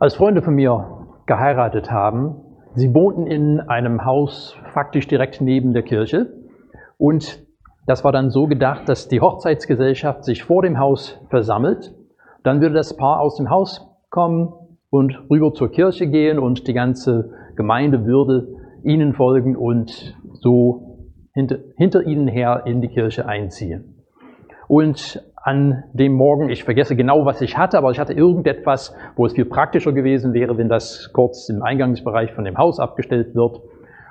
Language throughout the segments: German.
Als Freunde von mir geheiratet haben, sie wohnten in einem Haus faktisch direkt neben der Kirche und das war dann so gedacht, dass die Hochzeitsgesellschaft sich vor dem Haus versammelt, dann würde das Paar aus dem Haus kommen und rüber zur Kirche gehen und die ganze Gemeinde würde ihnen folgen und so hinter, hinter ihnen her in die Kirche einziehen. Und an dem Morgen, ich vergesse genau, was ich hatte, aber ich hatte irgendetwas, wo es viel praktischer gewesen wäre, wenn das kurz im Eingangsbereich von dem Haus abgestellt wird.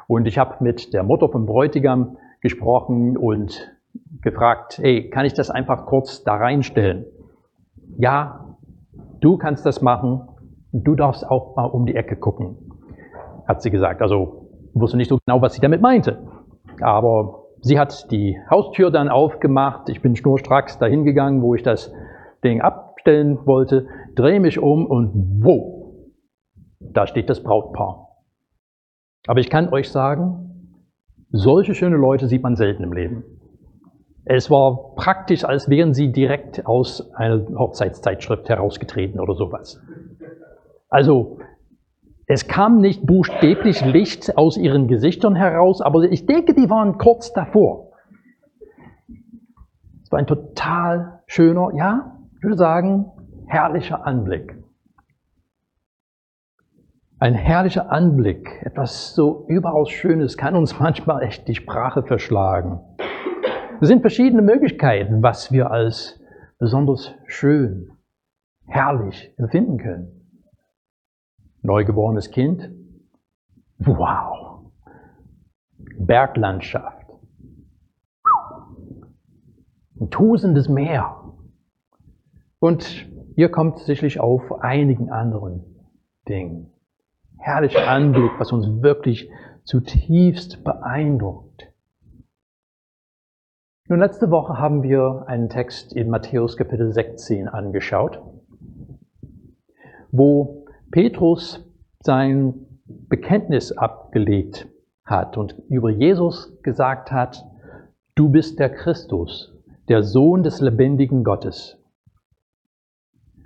Und ich habe mit der Mutter vom Bräutigam gesprochen und gefragt, hey, kann ich das einfach kurz da reinstellen? Ja, du kannst das machen, du darfst auch mal um die Ecke gucken, hat sie gesagt. Also wusste nicht so genau, was sie damit meinte. Aber Sie hat die Haustür dann aufgemacht. Ich bin schnurstracks dahin gegangen, wo ich das Ding abstellen wollte, drehe mich um und wo? Da steht das Brautpaar. Aber ich kann euch sagen, solche schöne Leute sieht man selten im Leben. Es war praktisch, als wären sie direkt aus einer Hochzeitszeitschrift herausgetreten oder sowas. Also es kam nicht buchstäblich Licht aus ihren Gesichtern heraus, aber ich denke, die waren kurz davor. Es war ein total schöner, ja, ich würde sagen, herrlicher Anblick. Ein herrlicher Anblick, etwas so überaus Schönes, kann uns manchmal echt die Sprache verschlagen. Es sind verschiedene Möglichkeiten, was wir als besonders schön, herrlich empfinden können neugeborenes Kind. Wow. Berglandschaft. Ein tosendes Meer. Und ihr kommt sicherlich auf einigen anderen Dingen. Herrlicher Anblick, was uns wirklich zutiefst beeindruckt. Nun, letzte Woche haben wir einen Text in Matthäus Kapitel 16 angeschaut, wo Petrus sein Bekenntnis abgelegt hat und über Jesus gesagt hat, du bist der Christus, der Sohn des lebendigen Gottes.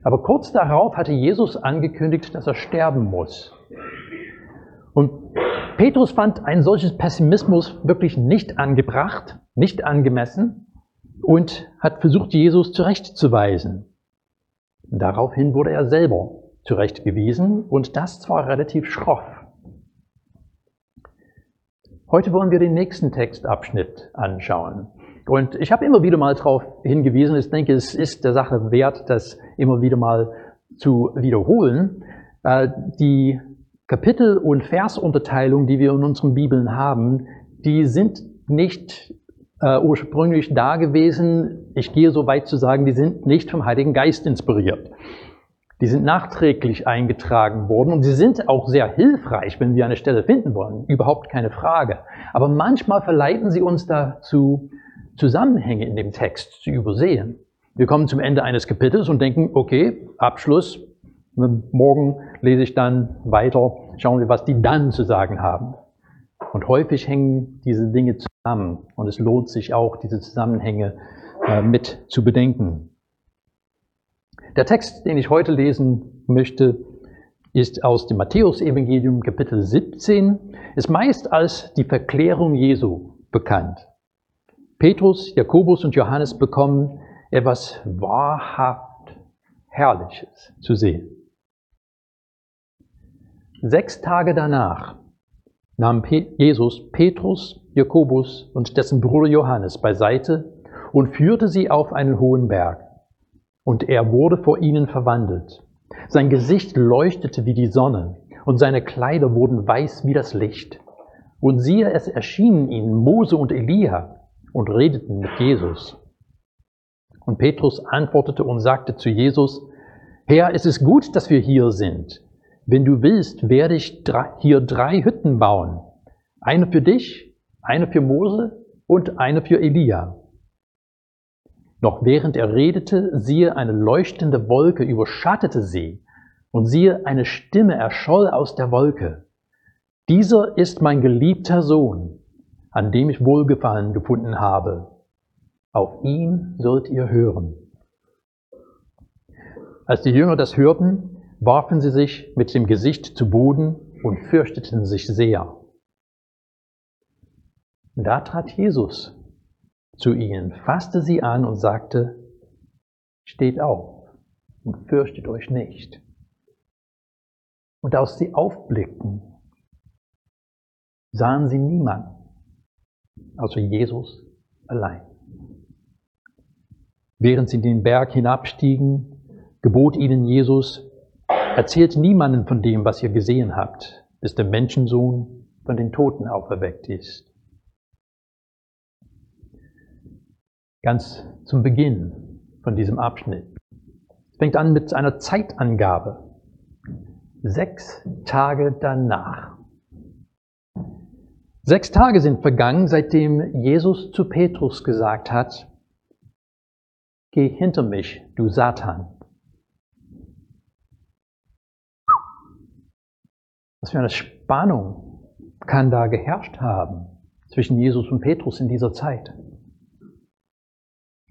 Aber kurz darauf hatte Jesus angekündigt, dass er sterben muss. Und Petrus fand ein solches Pessimismus wirklich nicht angebracht, nicht angemessen und hat versucht, Jesus zurechtzuweisen. Und daraufhin wurde er selber zurechtgewiesen und das zwar relativ schroff. Heute wollen wir den nächsten Textabschnitt anschauen. Und ich habe immer wieder mal darauf hingewiesen, ich denke, es ist der Sache wert, das immer wieder mal zu wiederholen. Äh, die Kapitel- und Versunterteilung, die wir in unseren Bibeln haben, die sind nicht äh, ursprünglich da gewesen. Ich gehe so weit zu sagen, die sind nicht vom Heiligen Geist inspiriert. Die sind nachträglich eingetragen worden und sie sind auch sehr hilfreich, wenn wir eine Stelle finden wollen. Überhaupt keine Frage. Aber manchmal verleiten sie uns dazu, Zusammenhänge in dem Text zu übersehen. Wir kommen zum Ende eines Kapitels und denken, okay, Abschluss. Morgen lese ich dann weiter, schauen wir, was die dann zu sagen haben. Und häufig hängen diese Dinge zusammen und es lohnt sich auch, diese Zusammenhänge äh, mit zu bedenken. Der Text, den ich heute lesen möchte, ist aus dem Matthäusevangelium Kapitel 17, ist meist als die Verklärung Jesu bekannt. Petrus, Jakobus und Johannes bekommen etwas wahrhaft Herrliches zu sehen. Sechs Tage danach nahm Jesus Petrus, Jakobus und dessen Bruder Johannes beiseite und führte sie auf einen hohen Berg und er wurde vor ihnen verwandelt. Sein Gesicht leuchtete wie die Sonne und seine Kleider wurden weiß wie das Licht. Und siehe, es erschienen ihnen Mose und Elia und redeten mit Jesus. Und Petrus antwortete und sagte zu Jesus, Herr, es ist gut, dass wir hier sind. Wenn du willst, werde ich hier drei Hütten bauen. Eine für dich, eine für Mose und eine für Elia. Noch während er redete, siehe, eine leuchtende Wolke überschattete sie, und siehe, eine Stimme erscholl aus der Wolke. Dieser ist mein geliebter Sohn, an dem ich Wohlgefallen gefunden habe. Auf ihn sollt ihr hören. Als die Jünger das hörten, warfen sie sich mit dem Gesicht zu Boden und fürchteten sich sehr. Da trat Jesus zu ihnen, fasste sie an und sagte, steht auf und fürchtet euch nicht. Und als sie aufblickten, sahen sie niemanden, außer Jesus allein. Während sie den Berg hinabstiegen, gebot ihnen Jesus, erzählt niemanden von dem, was ihr gesehen habt, bis der Menschensohn von den Toten auferweckt ist. Ganz zum Beginn von diesem Abschnitt. Es fängt an mit einer Zeitangabe. Sechs Tage danach. Sechs Tage sind vergangen, seitdem Jesus zu Petrus gesagt hat, Geh hinter mich, du Satan. Was für eine Spannung kann da geherrscht haben zwischen Jesus und Petrus in dieser Zeit?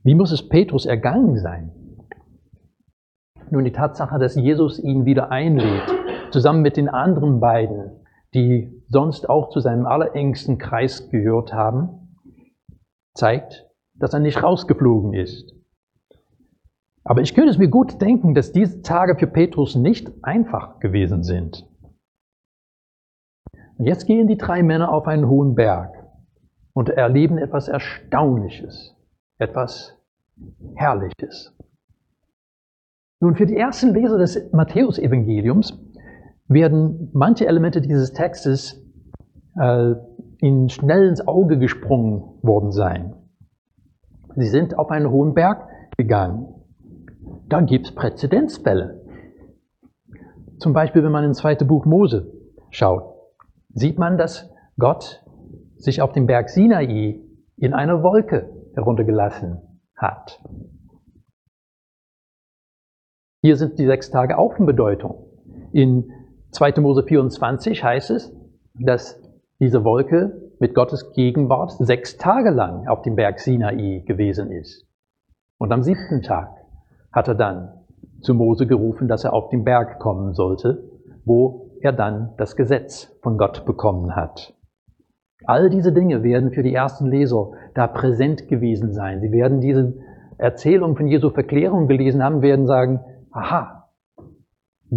Wie muss es Petrus ergangen sein? Nun, die Tatsache, dass Jesus ihn wieder einlädt, zusammen mit den anderen beiden, die sonst auch zu seinem allerengsten Kreis gehört haben, zeigt, dass er nicht rausgeflogen ist. Aber ich könnte es mir gut denken, dass diese Tage für Petrus nicht einfach gewesen sind. Und jetzt gehen die drei Männer auf einen hohen Berg und erleben etwas Erstaunliches, etwas Herrliches. Nun, für die ersten Leser des Matthäusevangeliums werden manche Elemente dieses Textes äh, ihnen schnell ins Auge gesprungen worden sein. Sie sind auf einen hohen Berg gegangen da gibt es Präzedenzfälle. Zum Beispiel, wenn man ins zweite Buch Mose schaut, sieht man, dass Gott sich auf dem Berg Sinai in einer Wolke heruntergelassen hat. Hier sind die sechs Tage auch von Bedeutung. In 2. Mose 24 heißt es, dass diese Wolke mit Gottes Gegenwart sechs Tage lang auf dem Berg Sinai gewesen ist. Und am siebten Tag hat er dann zu Mose gerufen, dass er auf den Berg kommen sollte, wo er dann das Gesetz von Gott bekommen hat. All diese Dinge werden für die ersten Leser da präsent gewesen sein. Sie werden diese Erzählung von Jesu Verklärung gelesen haben, werden sagen, aha,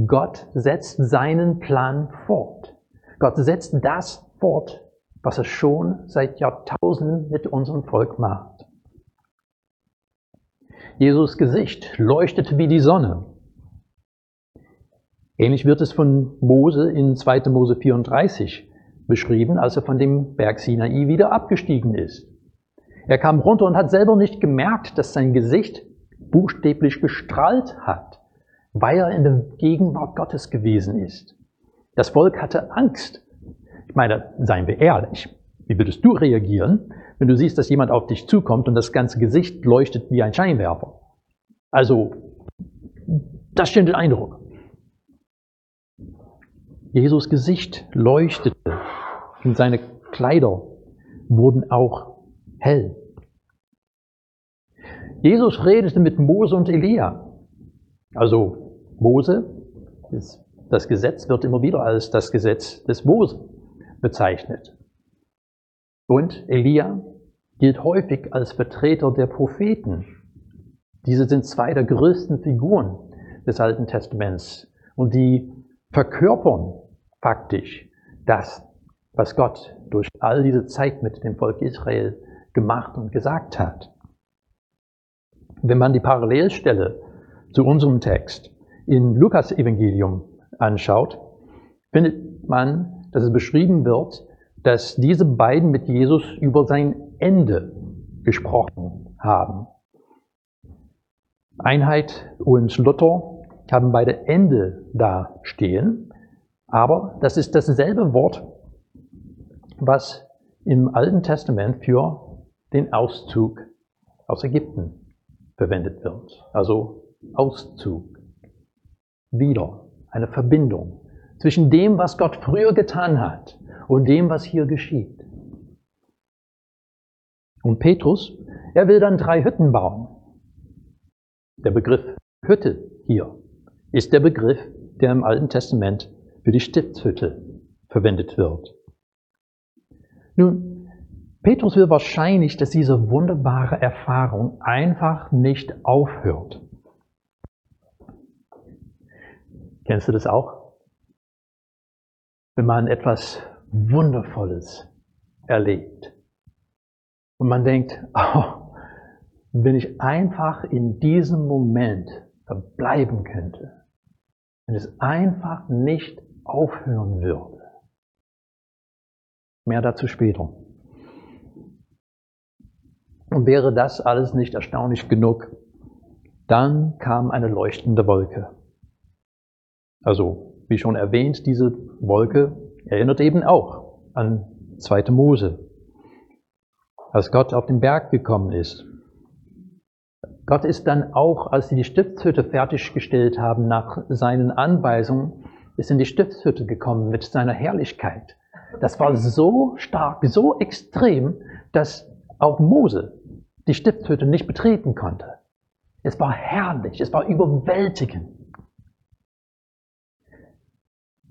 Gott setzt seinen Plan fort. Gott setzt das fort, was er schon seit Jahrtausenden mit unserem Volk macht. Jesus Gesicht leuchtete wie die Sonne. Ähnlich wird es von Mose in 2. Mose 34 beschrieben, als er von dem Berg Sinai wieder abgestiegen ist. Er kam runter und hat selber nicht gemerkt, dass sein Gesicht buchstäblich gestrahlt hat, weil er in der Gegenwart Gottes gewesen ist. Das Volk hatte Angst. Ich meine, seien wir ehrlich, wie würdest du reagieren, wenn du siehst, dass jemand auf dich zukommt und das ganze Gesicht leuchtet wie ein Scheinwerfer. Also, das stellt den Eindruck. Jesus Gesicht leuchtete und seine Kleider wurden auch hell. Jesus redete mit Mose und Elia. Also Mose, das Gesetz wird immer wieder als das Gesetz des Mose bezeichnet. Und Elia gilt häufig als Vertreter der Propheten. Diese sind zwei der größten Figuren des Alten Testaments und die verkörpern faktisch das, was Gott durch all diese Zeit mit dem Volk Israel gemacht und gesagt hat. Wenn man die Parallelstelle zu unserem Text in Lukas Evangelium anschaut, findet man, dass es beschrieben wird, dass diese beiden mit Jesus über sein Ende gesprochen haben. Einheit und Luther haben beide Ende da stehen, aber das ist dasselbe Wort, was im Alten Testament für den Auszug aus Ägypten verwendet wird. Also Auszug. Wieder eine Verbindung zwischen dem, was Gott früher getan hat und dem, was hier geschieht. Und Petrus, er will dann drei Hütten bauen. Der Begriff Hütte hier ist der Begriff der im Alten Testament für die Stiftshütte verwendet wird. Nun, Petrus will wahrscheinlich, dass diese wunderbare Erfahrung einfach nicht aufhört. Kennst du das auch? Wenn man etwas Wundervolles erlebt und man denkt, oh, wenn ich einfach in diesem Moment verbleiben könnte, wenn es einfach nicht aufhören würde. Mehr dazu später. Und wäre das alles nicht erstaunlich genug, dann kam eine leuchtende Wolke. Also, wie schon erwähnt, diese Wolke erinnert eben auch an 2. Mose, als Gott auf den Berg gekommen ist. Gott ist dann auch, als sie die Stiftshütte fertiggestellt haben, nach seinen Anweisungen, ist in die Stiftshütte gekommen mit seiner Herrlichkeit. Das war so stark, so extrem, dass auch Mose die Stiftshütte nicht betreten konnte. Es war herrlich, es war überwältigend.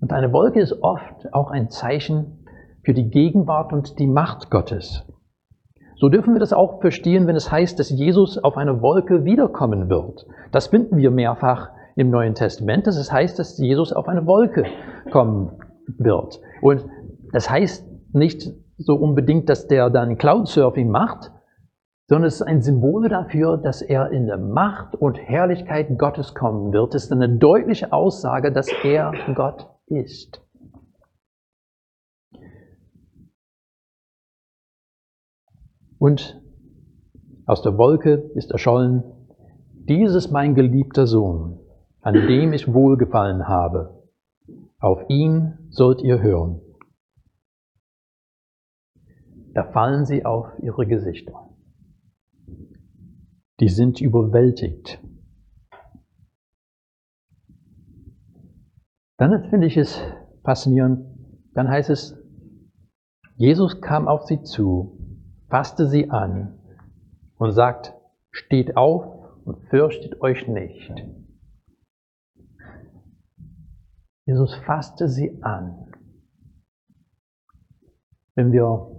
Und eine Wolke ist oft auch ein Zeichen für die Gegenwart und die Macht Gottes. So dürfen wir das auch verstehen, wenn es heißt, dass Jesus auf einer Wolke wiederkommen wird. Das finden wir mehrfach im Neuen Testament, dass es heißt, dass Jesus auf eine Wolke kommen wird. Und das heißt nicht so unbedingt, dass der dann Cloud-Surfing macht, sondern es ist ein Symbol dafür, dass er in der Macht und Herrlichkeit Gottes kommen wird. Es ist eine deutliche Aussage, dass er Gott ist. Und aus der Wolke ist erschollen, dieses mein geliebter Sohn, an dem ich wohlgefallen habe. Auf ihn sollt ihr hören. Da fallen sie auf ihre Gesichter. Die sind überwältigt. Dann finde ich es faszinierend. Dann heißt es, Jesus kam auf sie zu, fasste sie an und sagt, steht auf und fürchtet euch nicht. Jesus fasste sie an. Wenn wir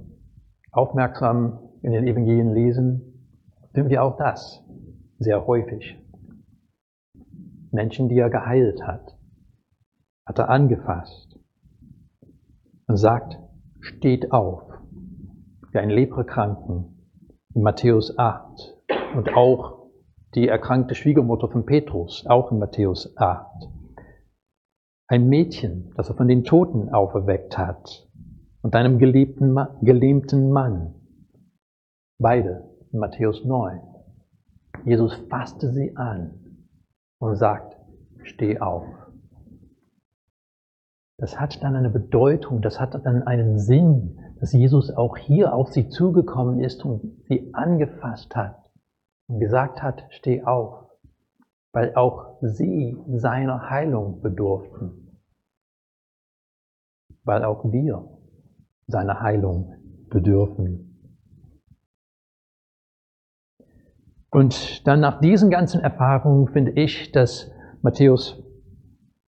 aufmerksam in den Evangelien lesen, finden wir auch das sehr häufig. Menschen, die er geheilt hat, hat er angefasst und sagt, steht auf, wie ein Leprakranken in Matthäus 8 und auch die erkrankte Schwiegermutter von Petrus, auch in Matthäus 8. Ein Mädchen, das er von den Toten auferweckt hat und einem geliebten, gelähmten Mann, beide in Matthäus 9. Jesus fasste sie an und sagt, steh auf. Das hat dann eine Bedeutung, das hat dann einen Sinn, dass Jesus auch hier auf sie zugekommen ist und sie angefasst hat und gesagt hat, steh auf, weil auch sie seiner Heilung bedurften, weil auch wir seiner Heilung bedürfen. Und dann nach diesen ganzen Erfahrungen finde ich, dass Matthäus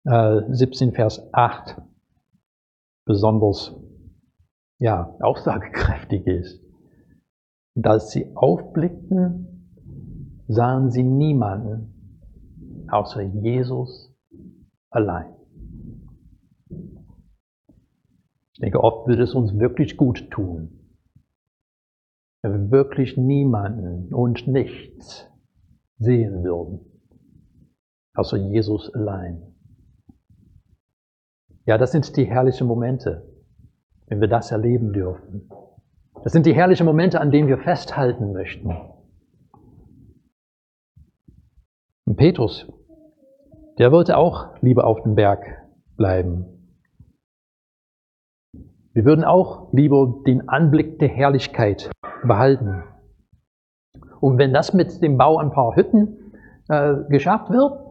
17, äh, Vers 8 besonders ja, aussagekräftig ist. Und als sie aufblickten, sahen sie niemanden außer Jesus allein. Ich denke, oft würde es uns wirklich gut tun, wenn wir wirklich niemanden und nichts sehen würden, außer Jesus allein. Ja, das sind die herrlichen Momente, wenn wir das erleben dürfen. Das sind die herrlichen Momente, an denen wir festhalten möchten. Und Petrus, der wollte auch lieber auf dem Berg bleiben. Wir würden auch lieber den Anblick der Herrlichkeit behalten. Und wenn das mit dem Bau ein paar Hütten äh, geschafft wird,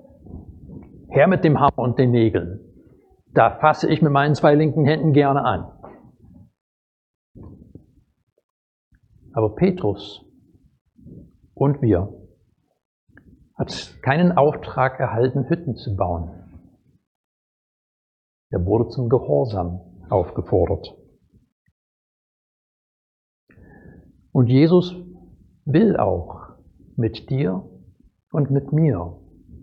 her mit dem Hammer und den Nägeln. Da fasse ich mit meinen zwei linken Händen gerne an. Aber Petrus und wir hat keinen Auftrag erhalten, Hütten zu bauen. Er wurde zum Gehorsam aufgefordert. Und Jesus will auch mit dir und mit mir,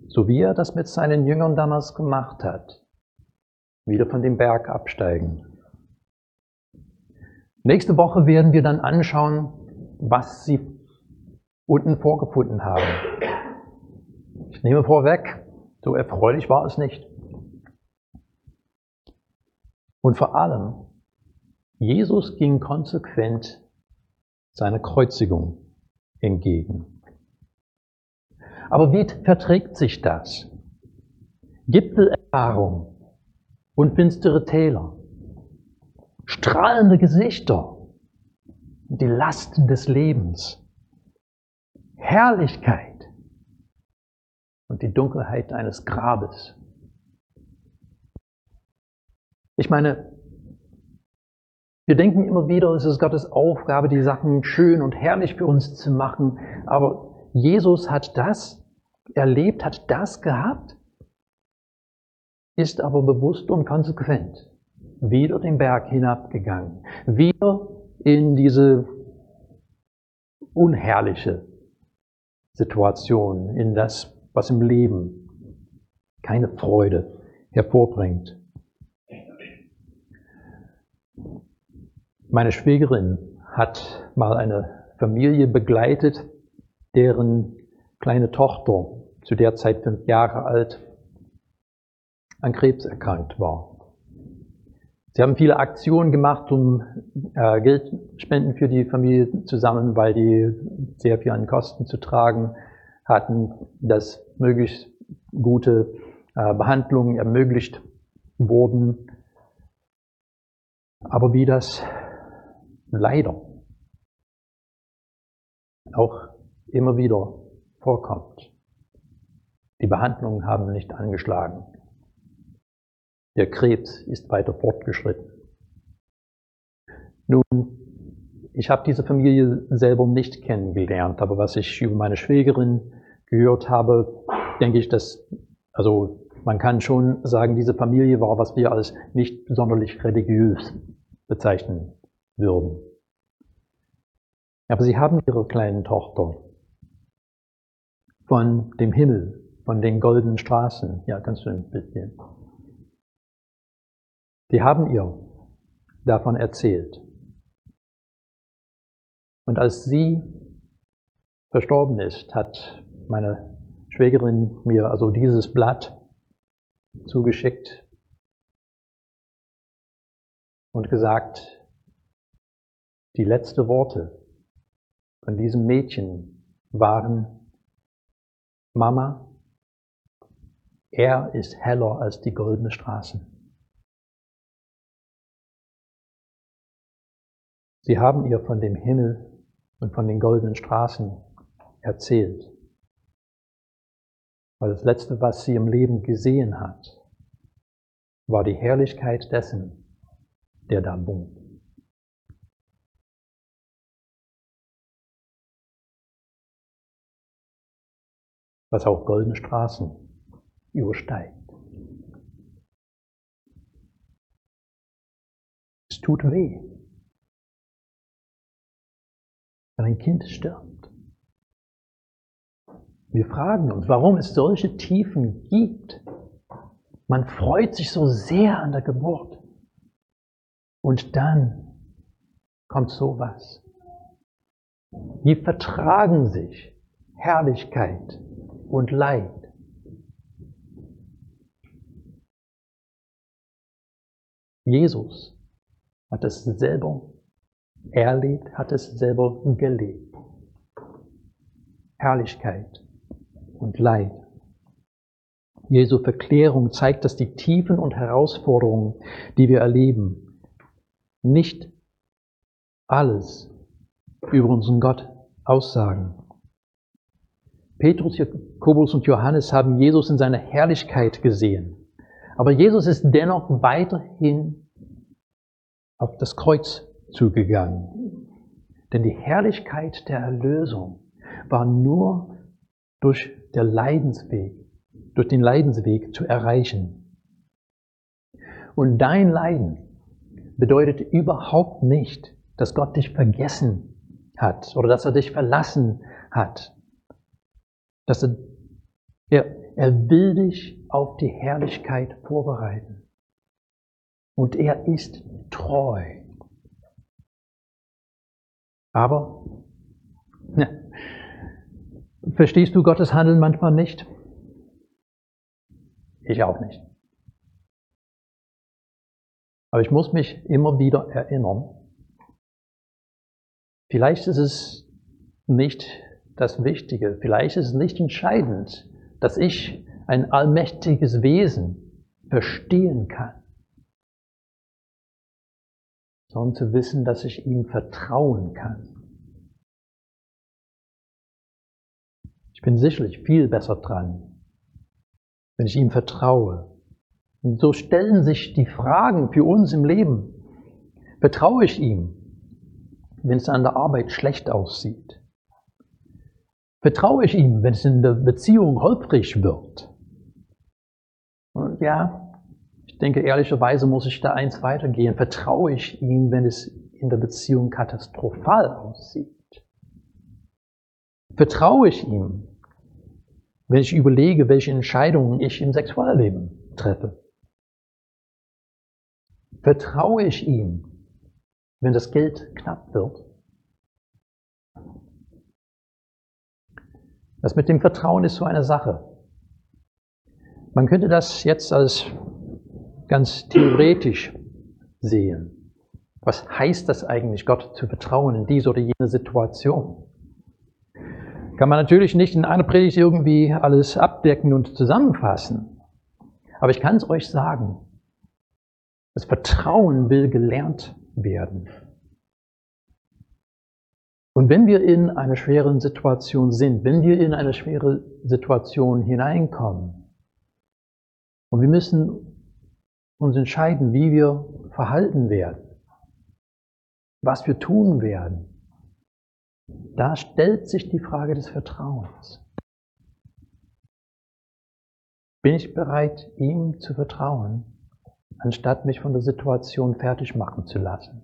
so wie er das mit seinen Jüngern damals gemacht hat, wieder von dem Berg absteigen. Nächste Woche werden wir dann anschauen, was sie unten vorgefunden haben. Ich nehme vorweg, so erfreulich war es nicht. Und vor allem, Jesus ging konsequent seiner Kreuzigung entgegen. Aber wie verträgt sich das? Gipfelerfahrung und finstere Täler, strahlende Gesichter, die Lasten des Lebens, Herrlichkeit und die Dunkelheit eines Grabes. Ich meine, wir denken immer wieder, es ist Gottes Aufgabe, die Sachen schön und herrlich für uns zu machen. Aber Jesus hat das erlebt, hat das gehabt, ist aber bewusst und konsequent wieder den Berg hinabgegangen, wieder in diese unherrliche Situation, in das, was im Leben keine Freude hervorbringt. Meine Schwägerin hat mal eine Familie begleitet, deren kleine Tochter, zu der Zeit fünf Jahre alt, an Krebs erkrankt war. Sie haben viele Aktionen gemacht, um äh, Geldspenden für die Familie zusammen, weil die sehr viel an Kosten zu tragen hatten, dass möglichst gute äh, Behandlungen ermöglicht wurden. Aber wie das leider auch immer wieder vorkommt. Die Behandlungen haben nicht angeschlagen. Der Krebs ist weiter fortgeschritten. Nun, ich habe diese Familie selber nicht kennengelernt, aber was ich über meine Schwägerin gehört habe, denke ich, dass, also man kann schon sagen, diese Familie war, was wir als nicht sonderlich religiös bezeichnen würden. Aber sie haben ihre kleinen Tochter von dem Himmel, von den goldenen Straßen. Ja, kannst du ein bisschen. Die haben ihr davon erzählt. Und als sie verstorben ist, hat meine Schwägerin mir also dieses Blatt zugeschickt und gesagt, die letzten Worte von diesem Mädchen waren, Mama, er ist heller als die goldene Straßen. Sie haben ihr von dem Himmel und von den goldenen Straßen erzählt. Weil das Letzte, was sie im Leben gesehen hat, war die Herrlichkeit dessen, der da wohnt. was auch goldene Straßen übersteigt. Es tut weh, wenn ein Kind stirbt. Wir fragen uns, warum es solche Tiefen gibt. Man freut sich so sehr an der Geburt. Und dann kommt sowas. Wie vertragen sich Herrlichkeit und Leid. Jesus hat es selber erlebt, hat es selber gelebt. Herrlichkeit und Leid. Jesu Verklärung zeigt, dass die Tiefen und Herausforderungen, die wir erleben, nicht alles über unseren Gott aussagen. Petrus, Jakobus und Johannes haben Jesus in seiner Herrlichkeit gesehen. Aber Jesus ist dennoch weiterhin auf das Kreuz zugegangen. Denn die Herrlichkeit der Erlösung war nur durch, der Leidensweg, durch den Leidensweg zu erreichen. Und dein Leiden bedeutet überhaupt nicht, dass Gott dich vergessen hat oder dass er dich verlassen hat. Dass er, er, er will dich auf die Herrlichkeit vorbereiten. Und er ist treu. Aber, ne, verstehst du Gottes Handeln manchmal nicht? Ich auch nicht. Aber ich muss mich immer wieder erinnern, vielleicht ist es nicht das Wichtige, vielleicht ist es nicht entscheidend, dass ich ein allmächtiges Wesen verstehen kann, sondern zu wissen, dass ich ihm vertrauen kann. Ich bin sicherlich viel besser dran, wenn ich ihm vertraue. Und so stellen sich die Fragen für uns im Leben. Vertraue ich ihm, wenn es an der Arbeit schlecht aussieht? Vertraue ich ihm, wenn es in der Beziehung holprig wird? Und ja, ich denke, ehrlicherweise muss ich da eins weitergehen. Vertraue ich ihm, wenn es in der Beziehung katastrophal aussieht? Vertraue ich ihm, wenn ich überlege, welche Entscheidungen ich im Sexualleben treffe? Vertraue ich ihm, wenn das Geld knapp wird? Das mit dem Vertrauen ist so eine Sache. Man könnte das jetzt als ganz theoretisch sehen. Was heißt das eigentlich, Gott zu vertrauen in diese oder jene Situation? Kann man natürlich nicht in einer Predigt irgendwie alles abdecken und zusammenfassen. Aber ich kann es euch sagen. Das Vertrauen will gelernt werden. Und wenn wir in einer schweren Situation sind, wenn wir in eine schwere Situation hineinkommen und wir müssen uns entscheiden, wie wir verhalten werden, was wir tun werden, da stellt sich die Frage des Vertrauens. Bin ich bereit, ihm zu vertrauen, anstatt mich von der Situation fertig machen zu lassen?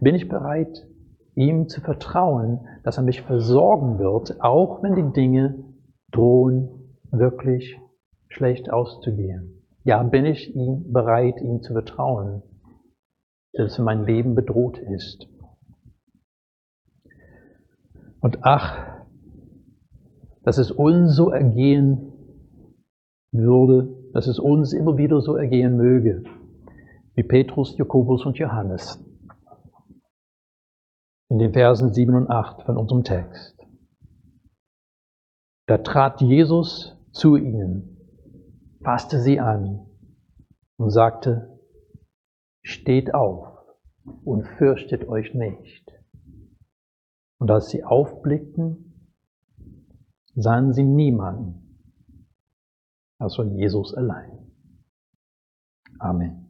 Bin ich bereit, ihm zu vertrauen, dass er mich versorgen wird, auch wenn die Dinge drohen, wirklich schlecht auszugehen? Ja, bin ich ihm bereit, ihm zu vertrauen, dass mein Leben bedroht ist? Und ach, dass es uns so ergehen würde, dass es uns immer wieder so ergehen möge, wie Petrus, Jakobus und Johannes in den Versen 7 und 8 von unserem Text. Da trat Jesus zu ihnen, fasste sie an und sagte, steht auf und fürchtet euch nicht. Und als sie aufblickten, sahen sie niemanden, außer Jesus allein. Amen.